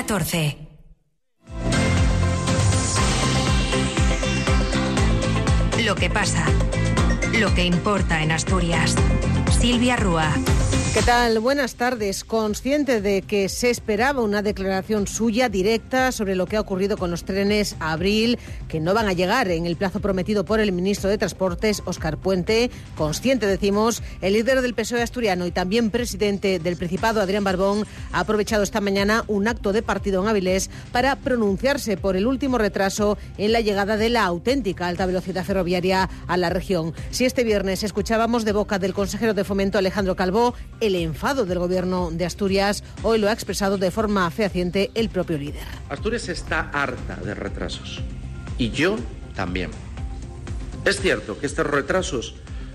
14. Lo que pasa, lo que importa en Asturias. Silvia Rúa. ¿Qué tal? Buenas tardes. Consciente de que se esperaba una declaración suya directa sobre lo que ha ocurrido con los trenes a abril, que no van a llegar en el plazo prometido por el ministro de Transportes, Óscar Puente. Consciente, decimos, el líder del PSOE asturiano y también presidente del Principado, Adrián Barbón, ha aprovechado esta mañana un acto de partido en Avilés para pronunciarse por el último retraso en la llegada de la auténtica alta velocidad ferroviaria a la región. Si este viernes escuchábamos de boca del consejero de Fomento, Alejandro Calvo, el enfado del gobierno de Asturias. Hoy lo ha expresado de forma fehaciente el propio líder. Asturias está harta de retrasos y yo también. Es cierto que estos retrasos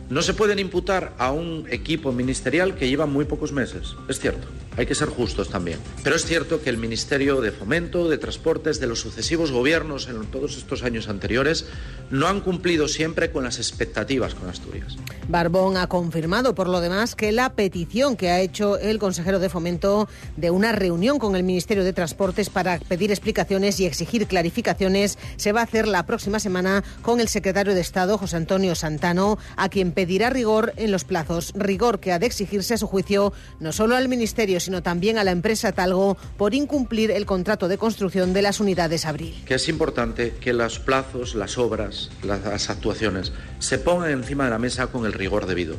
no se pueden imputar a un equipo ministerial que lleva muy pocos meses, es cierto. Hay que ser justos también. Pero es cierto que el Ministerio de Fomento, de Transportes, de los sucesivos gobiernos en todos estos años anteriores, no han cumplido siempre con las expectativas con Asturias. Barbón ha confirmado, por lo demás, que la petición que ha hecho el consejero de Fomento de una reunión con el Ministerio de Transportes para pedir explicaciones y exigir clarificaciones se va a hacer la próxima semana con el secretario de Estado, José Antonio Santano, a quien pedirá rigor en los plazos. Rigor que ha de exigirse a su juicio no solo al Ministerio, sino también a la empresa Talgo por incumplir el contrato de construcción de las unidades Abril. Que es importante que los plazos, las obras, las actuaciones se pongan encima de la mesa con el rigor debido.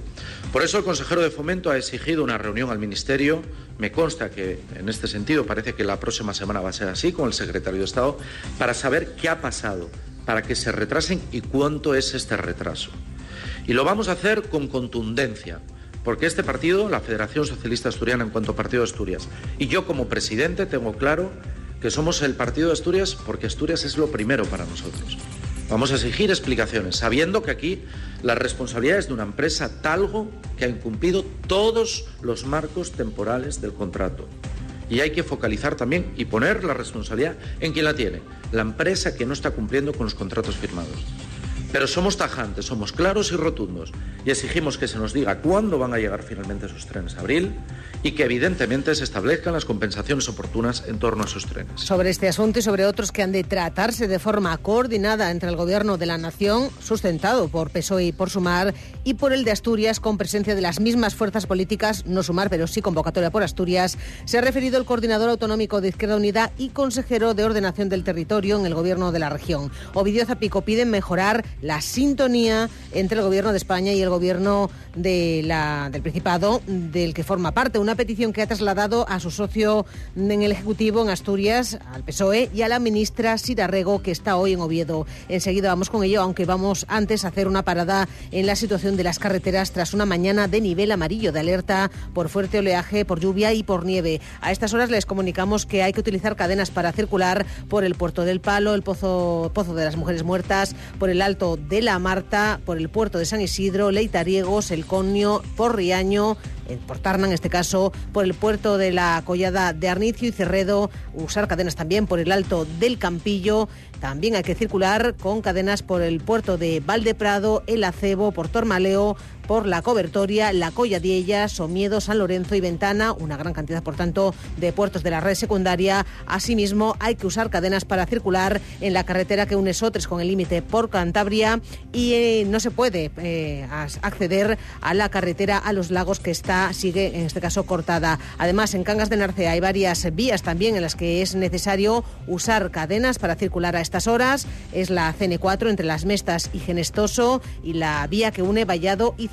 Por eso el consejero de Fomento ha exigido una reunión al Ministerio. Me consta que en este sentido parece que la próxima semana va a ser así con el secretario de Estado para saber qué ha pasado, para que se retrasen y cuánto es este retraso. Y lo vamos a hacer con contundencia, porque este partido, la Federación Socialista Asturiana en cuanto a Partido de Asturias, y yo como presidente tengo claro que somos el Partido de Asturias porque Asturias es lo primero para nosotros. Vamos a exigir explicaciones, sabiendo que aquí la responsabilidad es de una empresa Talgo que ha incumplido todos los marcos temporales del contrato. Y hay que focalizar también y poner la responsabilidad en quien la tiene, la empresa que no está cumpliendo con los contratos firmados. Pero somos tajantes, somos claros y rotundos y exigimos que se nos diga cuándo van a llegar finalmente esos trenes. Abril, y que evidentemente se establezcan las compensaciones oportunas en torno a esos trenes. Sobre este asunto y sobre otros que han de tratarse de forma coordinada entre el Gobierno de la Nación, sustentado por PSOE y por Sumar, y por el de Asturias, con presencia de las mismas fuerzas políticas, no Sumar, pero sí convocatoria por Asturias, se ha referido el coordinador autonómico de Izquierda Unida y consejero de Ordenación del Territorio en el Gobierno de la región. Ovidio Zapico pide mejorar la sintonía entre el Gobierno de España y el Gobierno de la, del Principado, del que forma parte. Una petición que ha trasladado a su socio en el Ejecutivo en Asturias, al PSOE, y a la ministra Sira Rego, que está hoy en Oviedo. Enseguida vamos con ello, aunque vamos antes a hacer una parada en la situación de las carreteras tras una mañana de nivel amarillo de alerta por fuerte oleaje, por lluvia y por nieve. A estas horas les comunicamos que hay que utilizar cadenas para circular por el Puerto del Palo, el Pozo, Pozo de las Mujeres Muertas, por el Alto de la Marta, por el Puerto de San Isidro, Leitariegos, El Conio, por Riaño, por Tarna en este caso, por el puerto de la Collada de Arnicio y Cerredo, usar cadenas también por el Alto del Campillo. También hay que circular con cadenas por el puerto de Valdeprado, El Acebo, por Tormaleo, por la Cobertoria, la Colladiella, Somiedo, San Lorenzo y Ventana, una gran cantidad, por tanto, de puertos de la red secundaria. Asimismo, hay que usar cadenas para circular en la carretera que une Sotres con el límite por Cantabria y eh, no se puede eh, acceder a la carretera a los lagos que está, sigue, en este caso, cortada. Además, en Cangas de Narcea hay varias vías también en las que es necesario usar cadenas para circular a estas horas. Es la CN4 entre Las Mestas y Genestoso y la vía que une Vallado y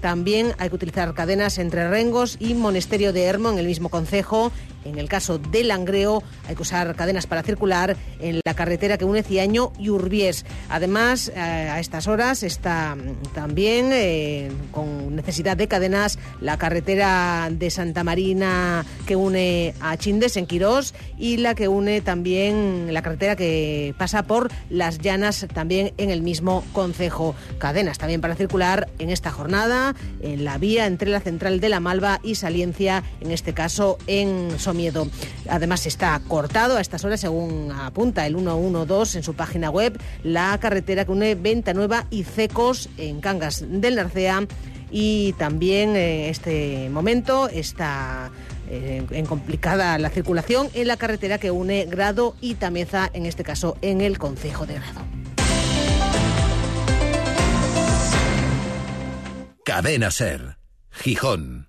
También hay que utilizar cadenas entre Rengos y Monesterio de Hermo en el mismo concejo en el caso de Langreo hay que usar cadenas para circular en la carretera que une Ciaño y Urbies. Además, eh, a estas horas está también eh, con necesidad de cadenas la carretera de Santa Marina que une a Chindes en Quirós y la que une también la carretera que pasa por Las Llanas también en el mismo concejo. Cadenas también para circular en esta jornada en la vía entre la central de la Malva y Saliencia, en este caso en Miedo. Además está cortado a estas horas, según apunta el 112 en su página web, la carretera que une Venta Nueva y Cecos en Cangas del Narcea y también en este momento está eh, en complicada la circulación en la carretera que une Grado y Tameza, en este caso en el Concejo de Grado. Cadena Ser, Gijón.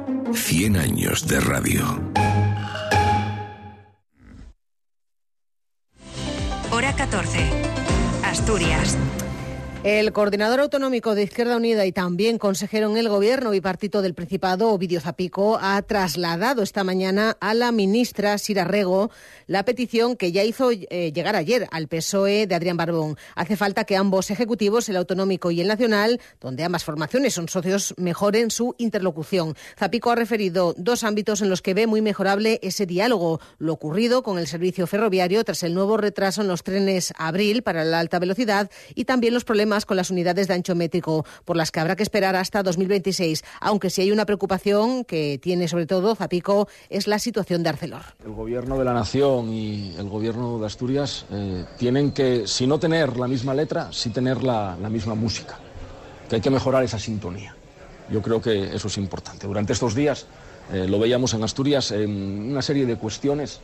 100 años de radio. Hora 14. Asturias. El coordinador autonómico de Izquierda Unida y también consejero en el Gobierno bipartito del Principado, Ovidio Zapico, ha trasladado esta mañana a la ministra Sira Rego la petición que ya hizo eh, llegar ayer al PSOE de Adrián Barbón. Hace falta que ambos ejecutivos, el autonómico y el nacional, donde ambas formaciones son socios, mejoren su interlocución. Zapico ha referido dos ámbitos en los que ve muy mejorable ese diálogo. Lo ocurrido con el servicio ferroviario tras el nuevo retraso en los trenes Abril para la alta velocidad y también los problemas con las unidades de ancho métrico, por las que habrá que esperar hasta 2026, aunque si hay una preocupación que tiene sobre todo Zapico es la situación de Arcelor. El Gobierno de la Nación y el Gobierno de Asturias eh, tienen que, si no tener la misma letra, sí tener la, la misma música, que hay que mejorar esa sintonía. Yo creo que eso es importante. Durante estos días eh, lo veíamos en Asturias en una serie de cuestiones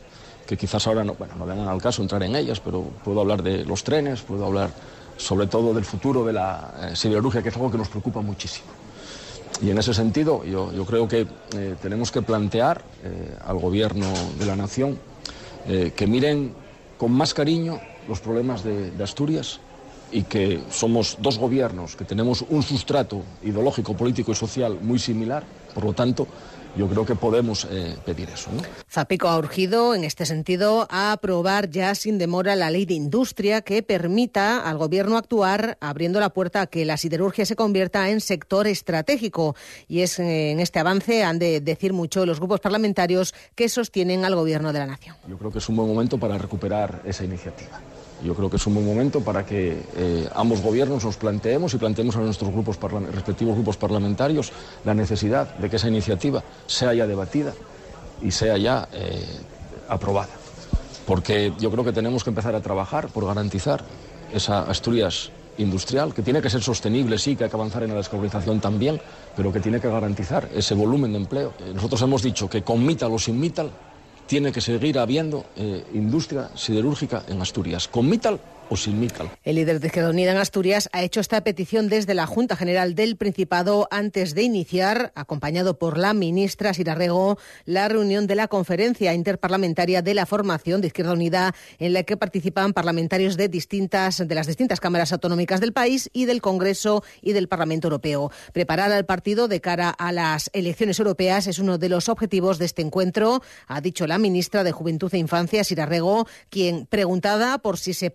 que quizás ahora no, bueno, no vengan al caso entrar en ellas, pero puedo hablar de los trenes, puedo hablar sobre todo del futuro de la eh, siderurgia, que es algo que nos preocupa muchísimo. Y en ese sentido, yo, yo creo que eh, tenemos que plantear eh, al gobierno de la nación que miren con más cariño los problemas de Asturias y que somos dos gobiernos que tenemos un sustrato ideológico, político y social muy similar, por lo tanto, yo creo que podemos eh, pedir eso. ¿no? Zapico ha urgido, en este sentido, a aprobar ya sin demora la ley de industria que permita al Gobierno actuar abriendo la puerta a que la siderurgia se convierta en sector estratégico. Y es eh, en este avance han de decir mucho los grupos parlamentarios que sostienen al Gobierno de la Nación. Yo creo que es un buen momento para recuperar esa iniciativa. Yo creo que es un buen momento para que eh, ambos gobiernos nos planteemos y planteemos a nuestros grupos respectivos grupos parlamentarios la necesidad de que esa iniciativa sea ya debatida y sea ya eh, aprobada. Porque yo creo que tenemos que empezar a trabajar por garantizar esa Asturias industrial, que tiene que ser sostenible, sí, que hay que avanzar en la descarbonización también, pero que tiene que garantizar ese volumen de empleo. Eh, nosotros hemos dicho que con Mital o sin Mital tiene que seguir habiendo eh, industria siderúrgica en Asturias, con Mital El líder de Izquierda Unida en Asturias ha hecho esta petición desde la Junta General del Principado antes de iniciar, acompañado por la ministra Sirarrego, la reunión de la Conferencia Interparlamentaria de la Formación de Izquierda Unida, en la que participan parlamentarios de distintas de las distintas cámaras autonómicas del país y del Congreso y del Parlamento Europeo. Preparar al partido de cara a las elecciones europeas es uno de los objetivos de este encuentro, ha dicho la ministra de Juventud e Infancia Sirarrego, quien preguntada por si se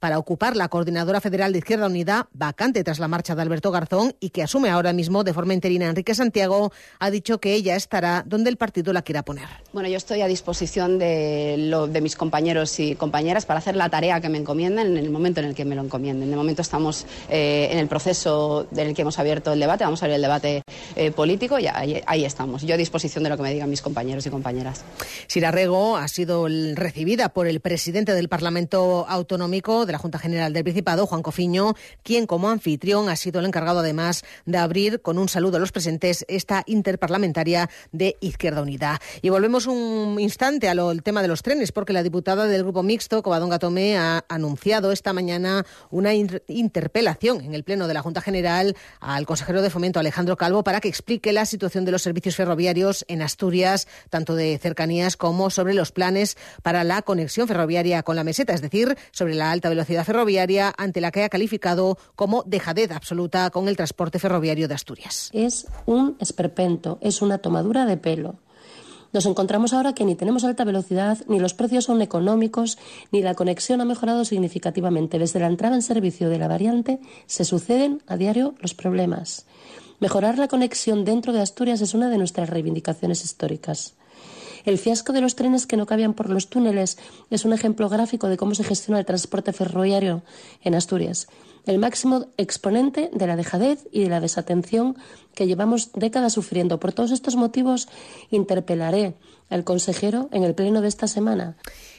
para ocupar la coordinadora federal de Izquierda Unida, vacante tras la marcha de Alberto Garzón y que asume ahora mismo de forma interina Enrique Santiago, ha dicho que ella estará donde el partido la quiera poner. Bueno, yo estoy a disposición de, lo, de mis compañeros y compañeras para hacer la tarea que me encomienden en el momento en el que me lo encomienden. De momento estamos eh, en el proceso en el que hemos abierto el debate, vamos a abrir el debate eh, político y ahí, ahí, estamos. Yo a disposición de lo que me digan mis compañeros y compañeras. Sirarrego ha sido recibida por el presidente del Parlamento Autonómico Autonómico de la Junta General del Principado, Juan Cofiño, quien como anfitrión ha sido el encargado además de abrir con un saludo a los presentes esta interparlamentaria de Izquierda Unida. Y volvemos un instante al tema de los trenes, porque la diputada del Grupo Mixto, Covadonga Tomé, ha anunciado esta mañana una interpelación en el Pleno de la Junta General al consejero de Fomento, Alejandro Calvo, para que explique la situación de los servicios ferroviarios en Asturias, tanto de cercanías como sobre los planes para la conexión ferroviaria con la meseta, es decir, sobre la alta velocidad ferroviaria, ante la que ha calificado como dejadez absoluta con el transporte ferroviario de Asturias. Es un esperpento, es una tomadura de pelo. Nos encontramos ahora que ni tenemos alta velocidad, ni los precios son económicos, ni la conexión ha mejorado significativamente. Desde la entrada en servicio de la variante se suceden a diario los problemas. Mejorar la conexión dentro de Asturias es una de nuestras reivindicaciones históricas. El fiasco de los trenes que no cabían por los túneles es un ejemplo gráfico de cómo se gestiona el transporte ferroviario en Asturias el máximo exponente de la dejadez y de la desatención que llevamos décadas sufriendo. Por todos estos motivos, interpelaré al consejero en el pleno de esta semana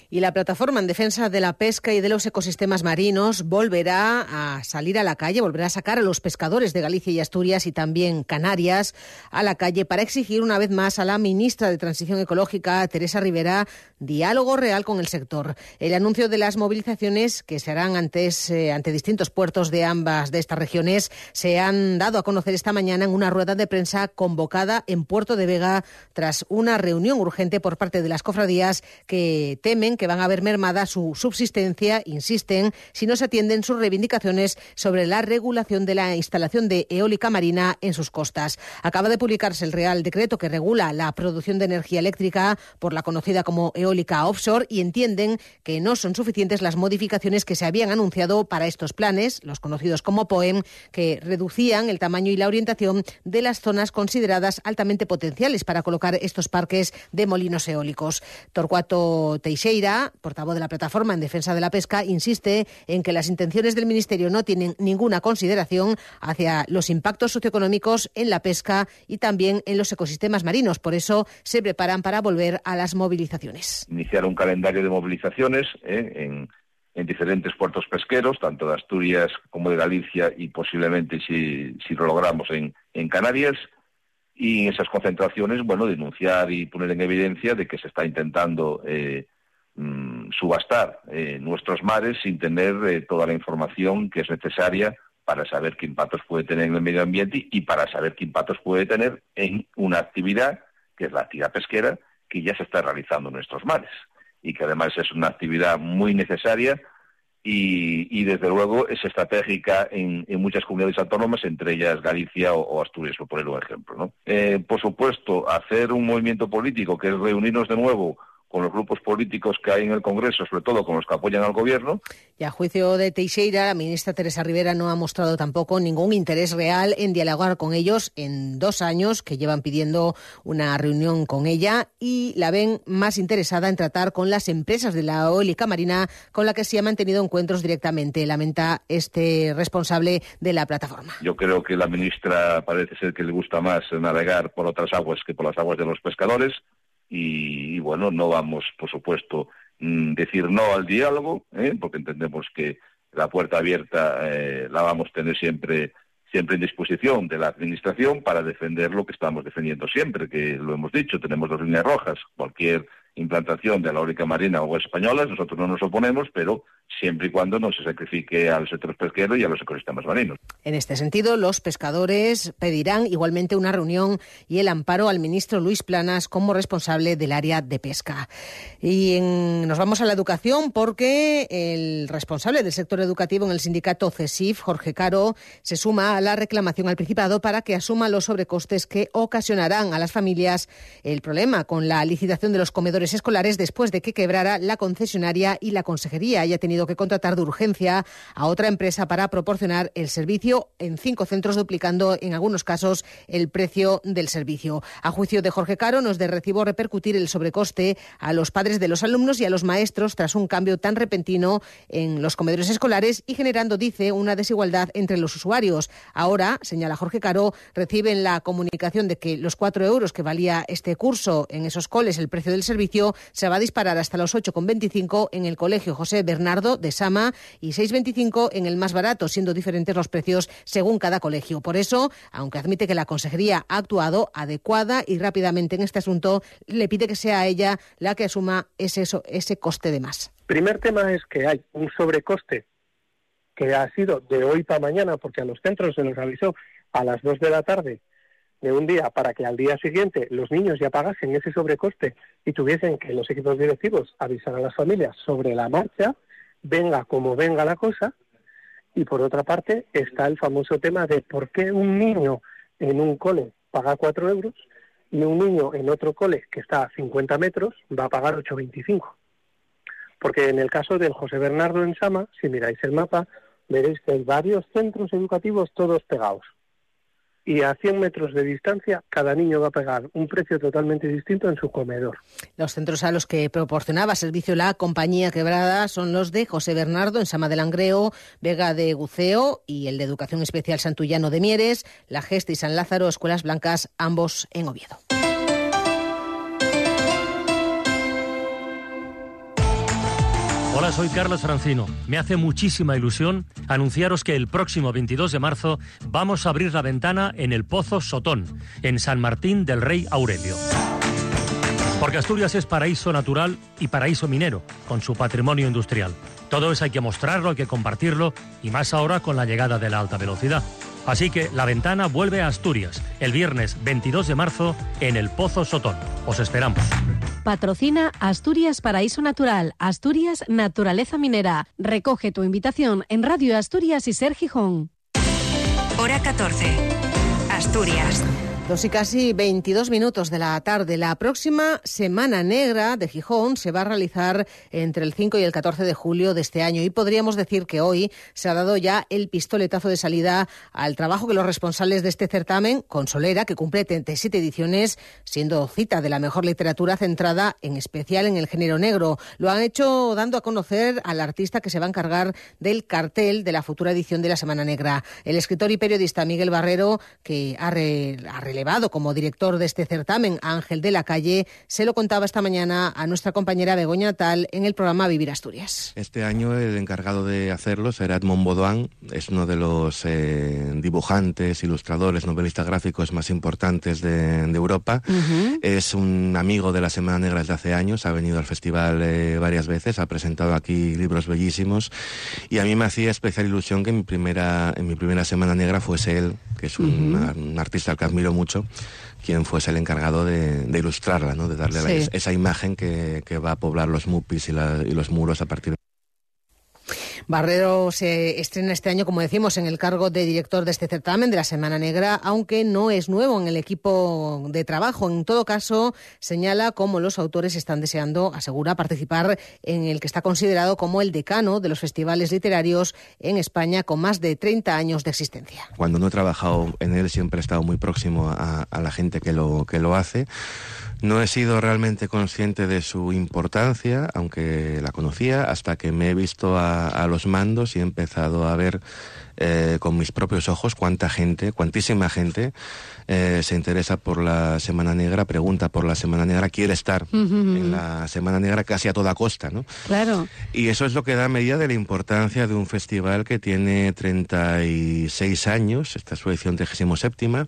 y la plataforma en defensa de la pesca y de los ecosistemas marinos volverá a salir a la calle, volverá a sacar a los pescadores de Galicia y Asturias y también Canarias a la calle para exigir una vez más a la ministra de Transición Ecológica, Teresa Rivera, diálogo real con el sector. El anuncio de las movilizaciones que se harán antes, eh, ante distintos puertos de ambas de estas regiones se han dado a conocer esta mañana en una rueda de prensa convocada en Puerto de Vega tras una reunión urgente por parte de las cofradías que temen que van a ver mermada su subsistencia, insisten, si no se atienden sus reivindicaciones sobre la regulación de la instalación de eólica marina en sus costas. Acaba de publicarse el Real Decreto que regula la producción de energía eléctrica por la conocida como eólica offshore y entienden que no son suficientes las modificaciones que se habían anunciado para estos planes, los conocidos como POEM, que reducían el tamaño y la orientación de las zonas consideradas altamente potenciales para colocar estos parques de molinos eólicos. Torcuato Teixeira portavoz de la plataforma en defensa de la pesca, insiste en que las intenciones del Ministerio no tienen ninguna consideración hacia los impactos socioeconómicos en la pesca y también en los ecosistemas marinos. Por eso se preparan para volver a las movilizaciones. Iniciar un calendario de movilizaciones ¿eh? en, diferentes puertos pesqueros, tanto de Asturias como de Galicia y posiblemente, si, lo logramos, en, en Canarias y en esas concentraciones, bueno, denunciar y poner en evidencia de que se está intentando eh, Mm, subastar eh, nuestros mares sin tener eh, toda la información que es necesaria para saber qué impactos puede tener en el medio ambiente y para saber qué impactos puede tener en una actividad que es la actividad pesquera que ya se está realizando en nuestros mares y que además es una actividad muy necesaria y, desde luego es estratégica en, muchas comunidades autónomas, entre ellas Galicia o, Asturias, por poner un ejemplo. ¿no? Eh, por supuesto, hacer un movimiento político que es reunirnos de nuevo con los grupos políticos que hay en el Congreso, sobre todo con los que apoyan al Gobierno. Y a juicio de Teixeira, la ministra Teresa Rivera no ha mostrado tampoco ningún interés real en dialogar con ellos en dos años que llevan pidiendo una reunión con ella y la ven más interesada en tratar con las empresas de la eólica marina con la que se ha mantenido encuentros directamente, lamenta este responsable de la plataforma. Yo creo que la ministra parece ser que le gusta más navegar por otras aguas que por las aguas de los pescadores y, bueno, no vamos, por supuesto, mm, decir no al diálogo, ¿eh? porque entendemos que la puerta abierta eh, la vamos a tener siempre siempre en disposición de la Administración para defender lo que estamos defendiendo siempre, que lo hemos dicho, tenemos dos líneas rojas. Cualquier implantación de la eólica marina o españolas, nosotros no nos oponemos, pero siempre y cuando no se sacrifique al sector pesquero y a los ecosistemas marinos. En este sentido, los pescadores pedirán igualmente una reunión y el amparo al ministro Luis Planas como responsable del área de pesca. Y nos vamos a la educación porque el responsable del sector educativo en el sindicato CESIF, Jorge Caro, se suma a la reclamación al Principado para que asuma los sobrecostes que ocasionarán a las familias el problema con la licitación de los comedores escolares después de que quebrara la concesionaria y la consejería haya tenido que contratar de urgencia a otra empresa para proporcionar el servicio en cinco centros, duplicando en algunos casos el precio del servicio. A juicio de Jorge Caro, nos de recibo repercutir el sobrecoste a los padres de los alumnos y a los maestros tras un cambio tan repentino en los comedores escolares y generando, dice, una desigualdad entre los usuarios. Ahora, señala Jorge Caro, reciben la comunicación de que los cuatro euros que valía este curso en esos coles, el precio del servicio, se va a disparar hasta los 8,25 en el colegio José Bernardo de Sama y 6,25 en el más barato, siendo diferentes los precios según cada colegio. Por eso, aunque admite que la Consejería ha actuado adecuada y rápidamente en este asunto, le pide que sea ella la que asuma ese, ese coste de más. Primer tema es que hay un sobrecoste que ha sido de hoy para mañana, porque a los centros se los avisó a las 2 de la tarde de un día para que al día siguiente los niños ya pagasen ese sobrecoste y tuviesen que los equipos directivos avisar a las familias sobre la marcha venga como venga la cosa, y por otra parte está el famoso tema de por qué un niño en un cole paga 4 euros y un niño en otro cole que está a 50 metros va a pagar 8,25. Porque en el caso del José Bernardo en Sama, si miráis el mapa, veréis que hay varios centros educativos todos pegados y a 100 metros de distancia cada niño va a pagar un precio totalmente distinto en su comedor. Los centros a los que proporcionaba servicio la compañía quebrada son los de José Bernardo en Sama del Langreo, Vega de Guceo y el de Educación Especial Santullano de Mieres, La Gesta y San Lázaro, Escuelas Blancas, ambos en Oviedo. Hola, soy Carlos Francino. Me hace muchísima ilusión anunciaros que el próximo 22 de marzo vamos a abrir la ventana en el Pozo Sotón, en San Martín del Rey Aurelio. Porque Asturias es paraíso natural y paraíso minero, con su patrimonio industrial. Todo eso hay que mostrarlo, hay que compartirlo, y más ahora con la llegada de la alta velocidad. Así que la ventana vuelve a Asturias el viernes 22 de marzo en el Pozo Sotón. Os esperamos. Patrocina Asturias Paraíso Natural, Asturias Naturaleza Minera. Recoge tu invitación en Radio Asturias y Ser Gijón. Hora 14. Asturias. Dos y casi 22 minutos de la tarde. La próxima Semana Negra de Gijón se va a realizar entre el 5 y el 14 de julio de este año y podríamos decir que hoy se ha dado ya el pistoletazo de salida al trabajo que los responsables de este certamen, Consolera, que cumple 37 ediciones, siendo cita de la mejor literatura centrada en especial en el género negro, lo han hecho dando a conocer al artista que se va a encargar del cartel de la futura edición de la Semana Negra. El escritor y periodista Miguel Barrero, que ha, re, ha elevado como director de este certamen, Ángel de la Calle, se lo contaba esta mañana a nuestra compañera Begoña Tal en el programa Vivir Asturias. Este año el encargado de hacerlo será Edmond Baudouin, es uno de los eh, dibujantes, ilustradores, novelistas gráficos más importantes de, de Europa. Uh -huh. Es un amigo de la Semana Negra desde hace años, ha venido al festival eh, varias veces, ha presentado aquí libros bellísimos y a mí me hacía especial ilusión que en mi primera, en mi primera Semana Negra fuese él, que es un, uh -huh. un artista al que admiro mucho mucho quien fuese el encargado de, de ilustrarla, ¿no? de darle sí. la, esa imagen que, que, va a poblar los mupis y, la, y los muros a partir de Barrero se estrena este año, como decimos, en el cargo de director de este certamen de la Semana Negra, aunque no es nuevo en el equipo de trabajo. En todo caso, señala cómo los autores están deseando, asegura, participar en el que está considerado como el decano de los festivales literarios en España con más de 30 años de existencia. Cuando no he trabajado en él, siempre he estado muy próximo a, a la gente que lo, que lo hace. No he sido realmente consciente de su importancia, aunque la conocía, hasta que me he visto a, a los mandos y he empezado a ver eh, con mis propios ojos cuánta gente, cuantísima gente eh, se interesa por la Semana Negra, pregunta por la Semana Negra, quiere estar uh -huh. en la Semana Negra casi a toda costa, ¿no? Claro. Y eso es lo que da medida de la importancia de un festival que tiene 36 años, esta es su edición 37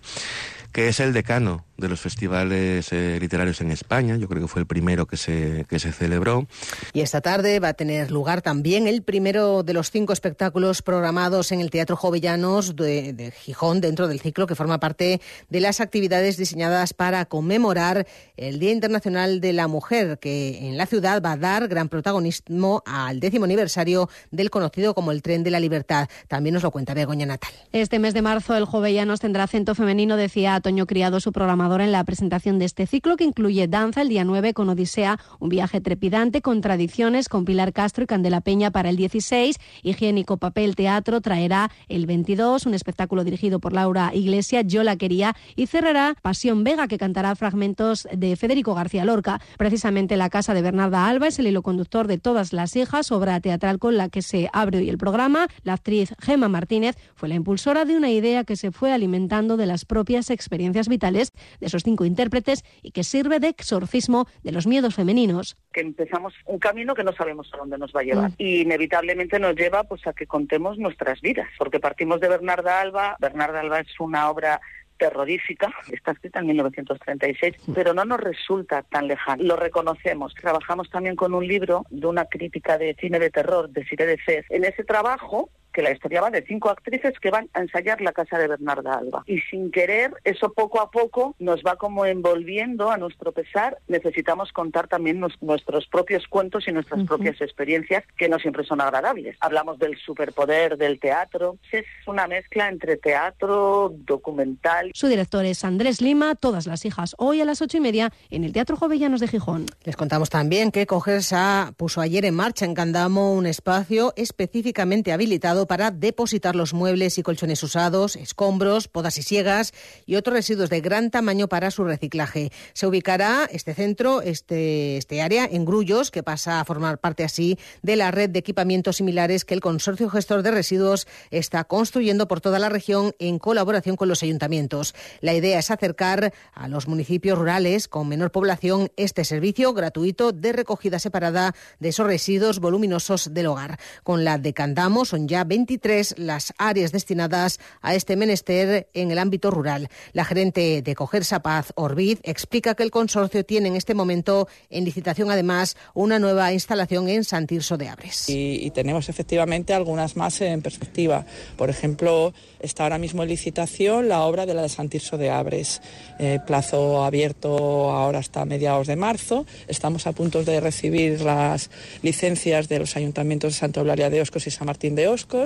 que es el decano de los festivales eh, literarios en España. Yo creo que fue el primero que se, que se celebró. Y esta tarde va a tener lugar también el primero de los cinco espectáculos programados en el Teatro Jovellanos de, de Gijón, dentro del ciclo que forma parte de las actividades diseñadas para conmemorar el Día Internacional de la Mujer, que en la ciudad va a dar gran protagonismo al décimo aniversario del conocido como el Tren de la Libertad. También nos lo cuenta Begoña Natal. Este mes de marzo el Jovellanos tendrá acento femenino, decía Toño Criado, su programador en la presentación de este ciclo que incluye danza el día 9 con Odisea, un viaje trepidante con tradiciones con Pilar Castro y Candela Peña para el 16, Higiénico Papel Teatro traerá el 22, un espectáculo dirigido por Laura Iglesia, Yo la quería y cerrará Pasión Vega que cantará fragmentos de Federico García Lorca. Precisamente la casa de Bernarda Alba es el hilo conductor de Todas las hijas, obra teatral con la que se abre hoy el programa. La actriz Gema Martínez fue la impulsora de una idea que se fue alimentando de las propias experiencias vitales de esos cinco intérpretes y que sirve de exorcismo de los miedos femeninos. Que empezamos un camino que no sabemos a dónde nos va a llevar mm. y inevitablemente nos lleva pues a que contemos nuestras vidas, porque partimos de Bernarda Alba. Bernarda Alba es una obra terrorífica, está escrita en 1936, pero no nos resulta tan lejano. Lo reconocemos. Trabajamos también con un libro de una crítica de cine de terror, de Siré de Fez. En ese trabajo que la historia va de cinco actrices que van a ensayar la casa de Bernarda Alba. Y sin querer, eso poco a poco nos va como envolviendo a nuestro pesar. Necesitamos contar también nuestros propios cuentos y nuestras propias experiencias, que no siempre son agradables. Hablamos del superpoder del teatro. Es una mezcla entre teatro, documental. Su director es Andrés Lima, todas las hijas hoy a las ocho y media en el Teatro Jovellanos de Gijón. Les contamos también que Cogersa puso ayer en marcha en Candamo un espacio específicamente habilitado para depositar los muebles y colchones usados, escombros, podas y siegas y otros residuos de gran tamaño para su reciclaje. Se ubicará este centro, este, este área, en Grullos, que pasa a formar parte así de la red de equipamientos similares que el Consorcio Gestor de Residuos está construyendo por toda la región en colaboración con los ayuntamientos. La idea es acercar a los municipios rurales con menor población este servicio gratuito de recogida separada de esos residuos voluminosos del hogar. Con la de Candamo son ya 23 las áreas destinadas a este menester en el ámbito rural. La gerente de Cogersa Paz, Orbid, explica que el consorcio tiene en este momento en licitación además una nueva instalación en Santirso de Abres. Y, y tenemos efectivamente algunas más en perspectiva. Por ejemplo, está ahora mismo en licitación la obra de la de Santirso de Abres. Eh, plazo abierto ahora hasta mediados de marzo. Estamos a punto de recibir las licencias de los ayuntamientos de Santa Eulalia de Oscos y San Martín de Oscos.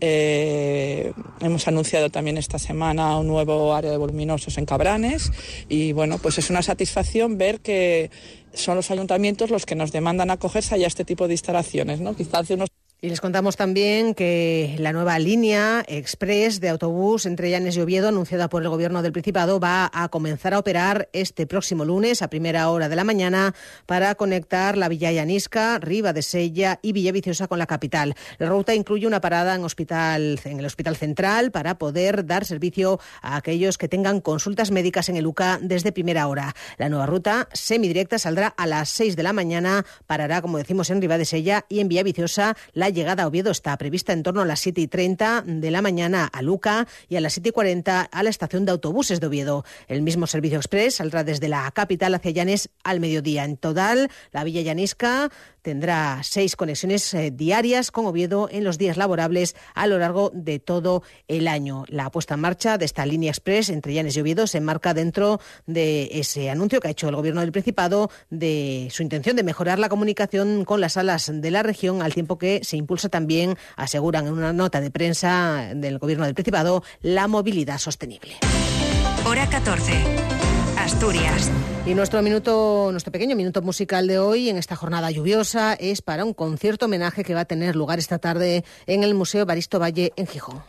Eh, hemos anunciado también esta semana un nuevo área de voluminosos en Cabranes y bueno, pues es una satisfacción ver que son los ayuntamientos los que nos demandan acogerse a este tipo de instalaciones, ¿no? Quizás hace unos y les contamos también que la nueva línea express de autobús entre Llanes y Oviedo, anunciada por el Gobierno del Principado, va a comenzar a operar este próximo lunes a primera hora de la mañana para conectar la Villa Llanisca, Riva de Sella y Villaviciosa con la capital. La ruta incluye una parada en, hospital, en el Hospital Central para poder dar servicio a aquellos que tengan consultas médicas en el UCA desde primera hora. La nueva ruta semidirecta saldrá a las 6 de la mañana, parará, como decimos, en Riva de Sella y en Villaviciosa. La llegada a Oviedo está prevista en torno a las 7 y 30 de la mañana a Luca y a las 7 y 40 a la estación de autobuses de Oviedo. El mismo servicio express saldrá desde la capital hacia Llanes al mediodía. En total, la Villa Llanisca tendrá seis conexiones eh, diarias con Oviedo en los días laborables a lo largo de todo el año. La puesta en marcha de esta línea express entre Llanes y Oviedo se enmarca dentro de ese anuncio que ha hecho el Gobierno del Principado de su intención de mejorar la comunicación con las salas de la región al tiempo que se impulsa también, aseguran en una nota de prensa del Gobierno del Principado, la movilidad sostenible. Hora 14. Y nuestro minuto, nuestro pequeño minuto musical de hoy en esta jornada lluviosa es para un concierto homenaje que va a tener lugar esta tarde en el Museo Baristo Valle en Gijón.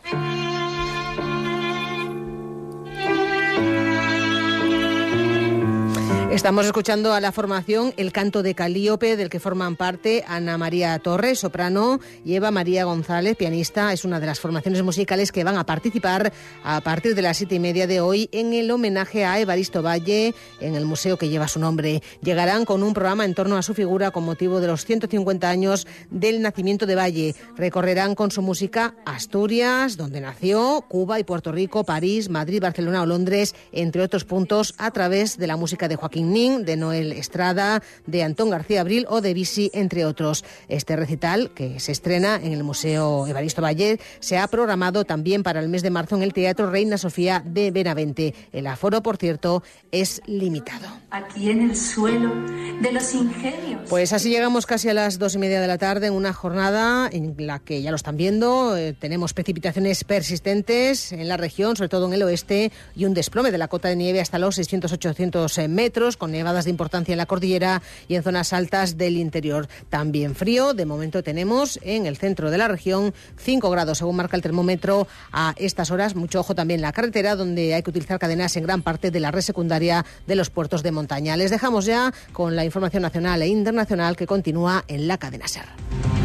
Estamos escuchando a la formación El canto de Calíope, del que forman parte Ana María Torres, soprano, y Eva María González, pianista. Es una de las formaciones musicales que van a participar a partir de las siete y media de hoy en el homenaje a Evaristo Valle en el museo que lleva su nombre. Llegarán con un programa en torno a su figura con motivo de los 150 años del nacimiento de Valle. Recorrerán con su música Asturias, donde nació, Cuba y Puerto Rico, París, Madrid, Barcelona o Londres, entre otros puntos, a través de la música de Joaquín Ning, de Noel Estrada, de Antón García Abril o de Bisi, entre otros. Este recital, que se estrena en el Museo Evaristo Valle, se ha programado también para el mes de marzo en el Teatro Reina Sofía de Benavente. El aforo, por cierto, es limitado. Aquí en el suelo de los ingenios. Pues así llegamos casi a las dos y media de la tarde en una jornada en la que ya lo están viendo, eh, tenemos precipitaciones persistentes en la región, sobre todo en el oeste, y un desplome de la cota de nieve hasta los 600-800 metros con nevadas de importancia en la cordillera y en zonas altas del interior. También frío, de momento tenemos en el centro de la región 5 grados, según marca el termómetro a estas horas. Mucho ojo también en la carretera, donde hay que utilizar cadenas en gran parte de la red secundaria de los puertos de montaña. Les dejamos ya con la información nacional e internacional que continúa en la cadena SER.